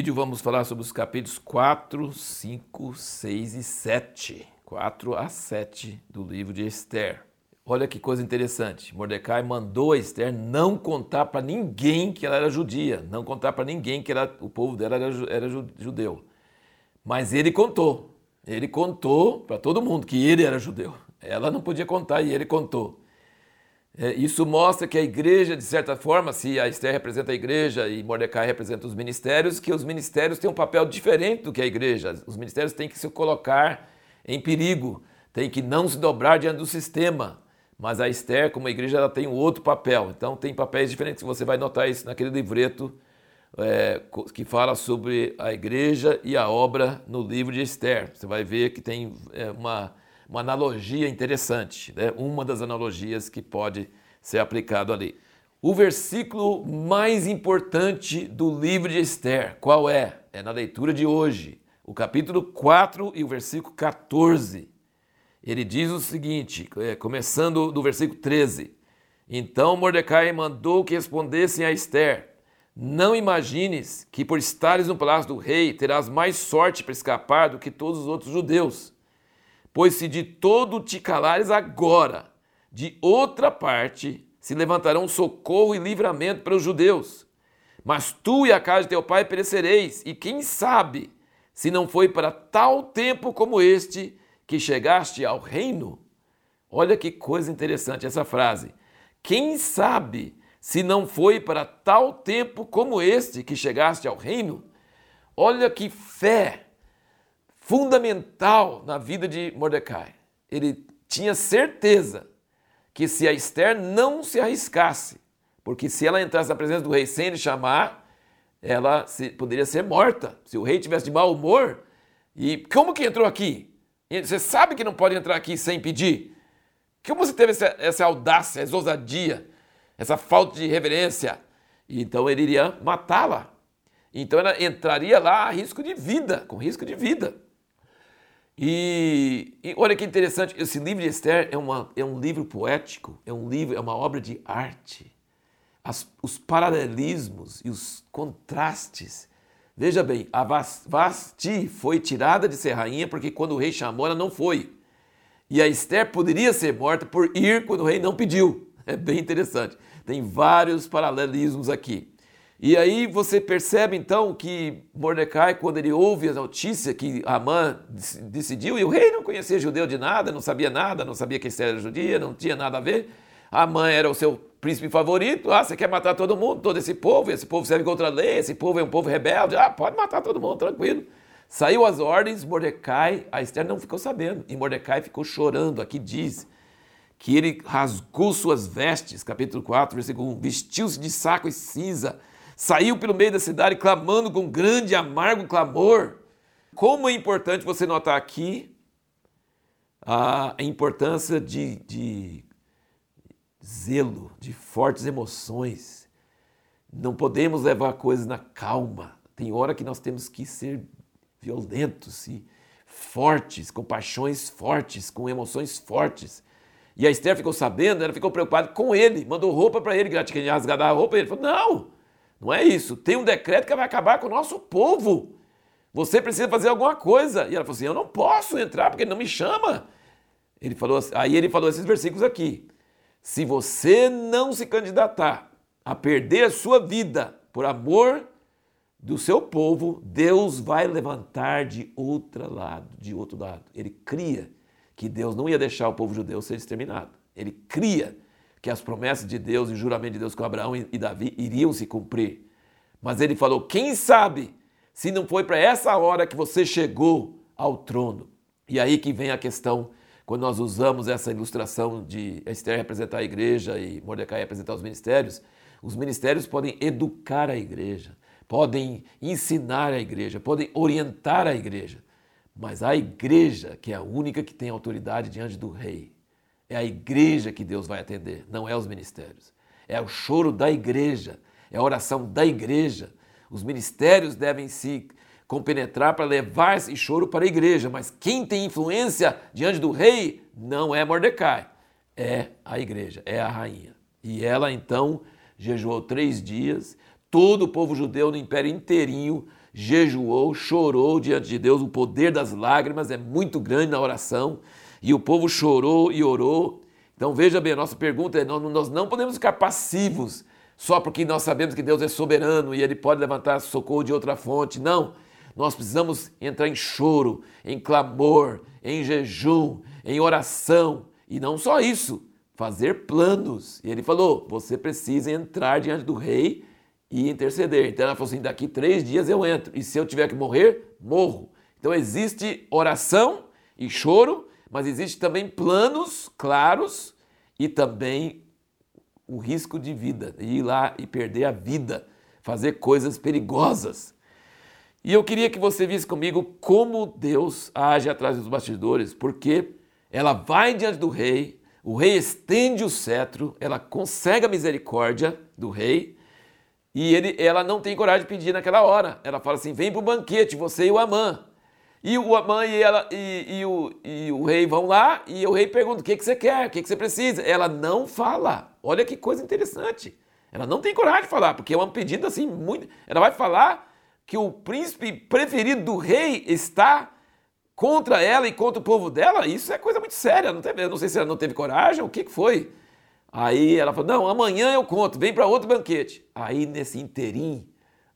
vídeo vamos falar sobre os capítulos 4, 5, 6 e 7. 4 a 7 do livro de Esther. Olha que coisa interessante. Mordecai mandou Esther não contar para ninguém que ela era judia, não contar para ninguém que era, o povo dela era, era judeu. Mas ele contou. Ele contou para todo mundo que ele era judeu. Ela não podia contar e ele contou. É, isso mostra que a igreja, de certa forma, se a Esther representa a igreja e Mordecai representa os ministérios, que os ministérios têm um papel diferente do que a igreja. Os ministérios têm que se colocar em perigo, têm que não se dobrar diante do sistema. Mas a Esther, como a igreja, ela tem um outro papel. Então, tem papéis diferentes. Você vai notar isso naquele livreto é, que fala sobre a igreja e a obra no livro de Esther. Você vai ver que tem é, uma uma analogia interessante, né? uma das analogias que pode ser aplicado ali. O versículo mais importante do livro de Esther, qual é? É na leitura de hoje, o capítulo 4 e o versículo 14. Ele diz o seguinte, é, começando do versículo 13: Então Mordecai mandou que respondessem a Esther: Não imagines que por estares no palácio do rei terás mais sorte para escapar do que todos os outros judeus Pois se de todo te calares agora, de outra parte se levantarão socorro e livramento para os judeus. Mas tu e a casa de teu pai perecereis, e quem sabe se não foi para tal tempo como este que chegaste ao reino? Olha que coisa interessante essa frase. Quem sabe se não foi para tal tempo como este que chegaste ao reino? Olha que fé fundamental na vida de Mordecai. Ele tinha certeza que se a Esther não se arriscasse, porque se ela entrasse na presença do rei sem ele chamar, ela se, poderia ser morta. Se o rei tivesse de mau humor, e como que entrou aqui? Você sabe que não pode entrar aqui sem pedir. Como você teve essa, essa audácia, essa ousadia, essa falta de reverência? Então ele iria matá-la. Então ela entraria lá a risco de vida, com risco de vida. E, e, olha que interessante, esse livro de Esther é, uma, é um livro poético, é um livro, é uma obra de arte. As, os paralelismos e os contrastes. Veja bem, a Vasti foi tirada de ser rainha porque quando o rei chamou ela não foi. E a Esther poderia ser morta por ir quando o rei não pediu. É bem interessante. Tem vários paralelismos aqui. E aí você percebe então que Mordecai, quando ele ouve a notícia que Amã decidiu, e o rei não conhecia judeu de nada, não sabia nada, não sabia que era judia, não tinha nada a ver. Amã era o seu príncipe favorito. Ah, você quer matar todo mundo, todo esse povo, esse povo serve contra a lei, esse povo é um povo rebelde. Ah, pode matar todo mundo, tranquilo. Saiu as ordens, Mordecai, a Esther não ficou sabendo, e Mordecai ficou chorando. Aqui diz que ele rasgou suas vestes, capítulo 4, versículo 1, vestiu-se de saco e cinza saiu pelo meio da cidade clamando com grande amargo clamor. Como é importante você notar aqui a importância de, de zelo, de fortes emoções. Não podemos levar coisas na calma. Tem hora que nós temos que ser violentos e fortes, com paixões fortes, com emoções fortes. E a Esther ficou sabendo, ela ficou preocupada com ele, mandou roupa para ele, que ela tinha rasgado a roupa, e ele falou: Não, não é isso. Tem um decreto que vai acabar com o nosso povo. Você precisa fazer alguma coisa. E ela falou assim: Eu não posso entrar porque ele não me chama. Ele falou, aí ele falou esses versículos aqui. Se você não se candidatar a perder a sua vida por amor do seu povo, Deus vai levantar de outro lado, de outro lado. Ele cria que Deus não ia deixar o povo judeu ser exterminado. Ele cria que as promessas de Deus e o juramento de Deus com Abraão e Davi iriam se cumprir. Mas ele falou: quem sabe se não foi para essa hora que você chegou ao trono? E aí que vem a questão, quando nós usamos essa ilustração de Esther representar a igreja e Mordecai representar os ministérios, os ministérios podem educar a igreja, podem ensinar a igreja, podem orientar a igreja. Mas a igreja, que é a única que tem autoridade diante do rei, é a igreja que Deus vai atender, não é os ministérios. É o choro da igreja, é a oração da igreja. Os ministérios devem se compenetrar para levar esse choro para a igreja, mas quem tem influência diante do rei não é Mordecai, é a igreja, é a rainha. E ela então jejuou três dias, todo o povo judeu no império inteirinho jejuou, chorou diante de Deus. O poder das lágrimas é muito grande na oração. E o povo chorou e orou. Então veja bem, a nossa pergunta é: nós não podemos ficar passivos só porque nós sabemos que Deus é soberano e Ele pode levantar socorro de outra fonte. Não. Nós precisamos entrar em choro, em clamor, em jejum, em oração. E não só isso, fazer planos. E ele falou: você precisa entrar diante do rei e interceder. Então ela falou assim: daqui três dias eu entro. E se eu tiver que morrer, morro. Então existe oração e choro, mas existe também planos claros e também o risco de vida, ir lá e perder a vida, fazer coisas perigosas. E eu queria que você visse comigo como Deus age atrás dos bastidores, porque ela vai diante do rei, o rei estende o cetro, ela consegue a misericórdia do rei, e ele, ela não tem coragem de pedir naquela hora. Ela fala assim: vem para o banquete, você e o Amã. E o Amã e, ela, e, e, o, e o rei vão lá, e o rei pergunta: o que, que você quer? O que, que você precisa? Ela não fala. Olha que coisa interessante. Ela não tem coragem de falar, porque é um pedido assim muito. Ela vai falar que o príncipe preferido do rei está contra ela e contra o povo dela. Isso é coisa muito séria. Não, teve, não sei se ela não teve coragem, o que, que foi. Aí ela falou: Não, amanhã eu conto, vem para outro banquete. Aí nesse interim,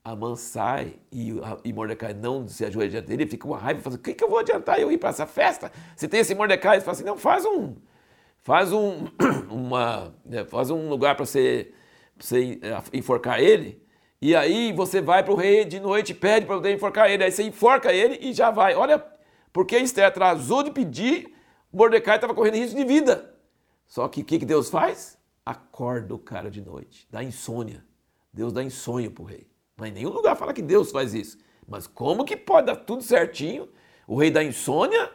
a mãe sai e, e Mordecai não se ajoelha diante dele, fica uma raiva, fala: O que, que eu vou adiantar eu ir para essa festa? Se tem esse Mordecai, ele fala assim: Não, faz um faz um, uma, né, faz um lugar para você, você é, enforcar ele, e aí você vai para o rei de noite e pede para poder enforcar ele, aí você enforca ele e já vai. Olha, porque Esther atrasou de pedir, Mordecai estava correndo risco de vida. Só que o que, que Deus faz? Acorda o cara de noite, dá insônia. Deus dá insônia para o rei. Mas nenhum lugar fala que Deus faz isso. Mas como que pode dar tudo certinho? O rei dá insônia,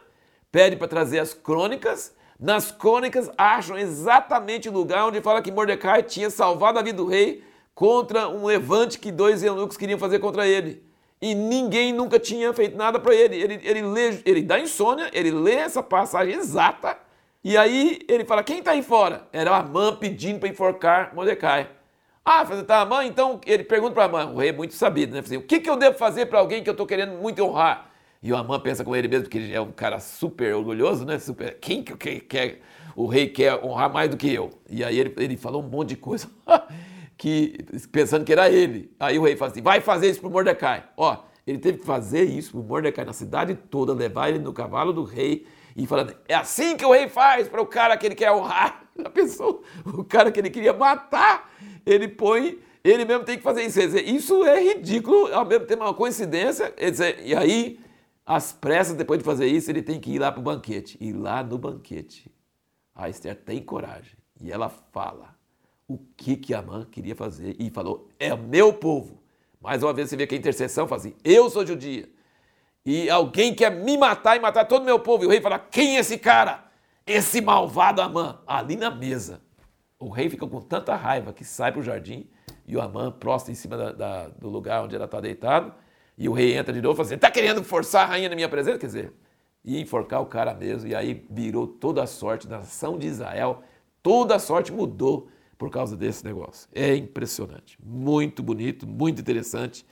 pede para trazer as crônicas, nas crônicas acham exatamente o lugar onde fala que Mordecai tinha salvado a vida do rei contra um levante que dois eunucos queriam fazer contra ele. E ninguém nunca tinha feito nada para ele. Ele, ele, lê, ele dá insônia, ele lê essa passagem exata, e aí ele fala: quem está aí fora? Era a Amã pedindo para enforcar Mordecai. Ah, você tá Amã? Então ele pergunta para Amã, o rei é muito sabido, né? Assim, o que, que eu devo fazer para alguém que eu estou querendo muito honrar? E o Amã pensa com ele mesmo, que ele é um cara super orgulhoso, né? Super, quem que quer, o rei quer honrar mais do que eu? E aí ele, ele falou um monte de coisa, que, pensando que era ele. Aí o rei fala assim, vai fazer isso pro Mordecai. Ó, ele teve que fazer isso pro Mordecai na cidade toda, levar ele no cavalo do rei e falando, é assim que o rei faz para o cara que ele quer honrar. A pessoa, o cara que ele queria matar, ele põe ele mesmo tem que fazer isso. Isso é ridículo, ao mesmo tempo é uma coincidência. E aí às pressas, depois de fazer isso, ele tem que ir lá para o banquete. E lá no banquete, a Esther tem coragem. E ela fala o que, que Amã queria fazer. E falou: é meu povo. Mais uma vez você vê que a intercessão fala assim: eu sou judia. E alguém quer me matar e matar todo o meu povo. E o rei fala: quem é esse cara? Esse malvado Amã. Ali na mesa. O rei fica com tanta raiva que sai para o jardim e o Amã prostra em cima da, da, do lugar onde ela está deitado. E o rei entra de novo e fala assim: está querendo forçar a rainha na minha presença? Quer dizer, ia enforcar o cara mesmo. E aí virou toda a sorte da nação de Israel. Toda a sorte mudou por causa desse negócio. É impressionante. Muito bonito, muito interessante.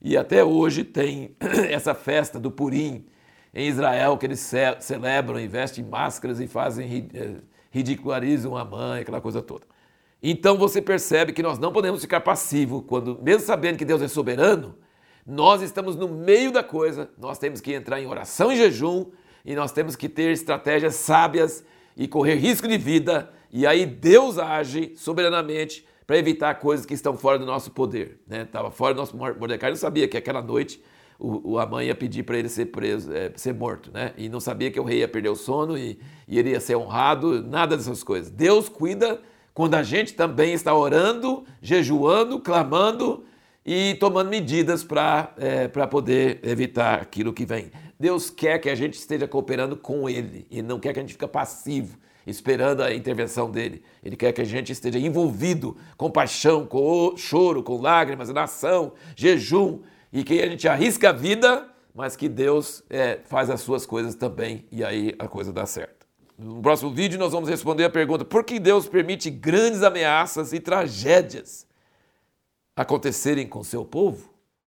E até hoje tem essa festa do Purim em Israel, que eles celebram, investem em máscaras e fazem, eh, ridicularizam a mãe, aquela coisa toda. Então você percebe que nós não podemos ficar passivos quando, mesmo sabendo que Deus é soberano, nós estamos no meio da coisa, nós temos que entrar em oração e jejum e nós temos que ter estratégias sábias e correr risco de vida. E aí Deus age soberanamente para evitar coisas que estão fora do nosso poder. Estava né? fora do nosso Mordecai, não sabia que aquela noite o, a mãe ia pedir para ele ser preso, é, ser morto, né? E não sabia que o rei ia perder o sono e, e ele ia ser honrado, nada dessas coisas. Deus cuida quando a gente também está orando, jejuando, clamando e tomando medidas para é, poder evitar aquilo que vem. Deus quer que a gente esteja cooperando com Ele e não quer que a gente fique passivo, esperando a intervenção dele. Ele quer que a gente esteja envolvido com paixão, com choro, com lágrimas, nação, jejum e que a gente arrisca a vida, mas que Deus é, faz as suas coisas também e aí a coisa dá certo. No próximo vídeo nós vamos responder a pergunta: por que Deus permite grandes ameaças e tragédias? acontecerem com seu povo?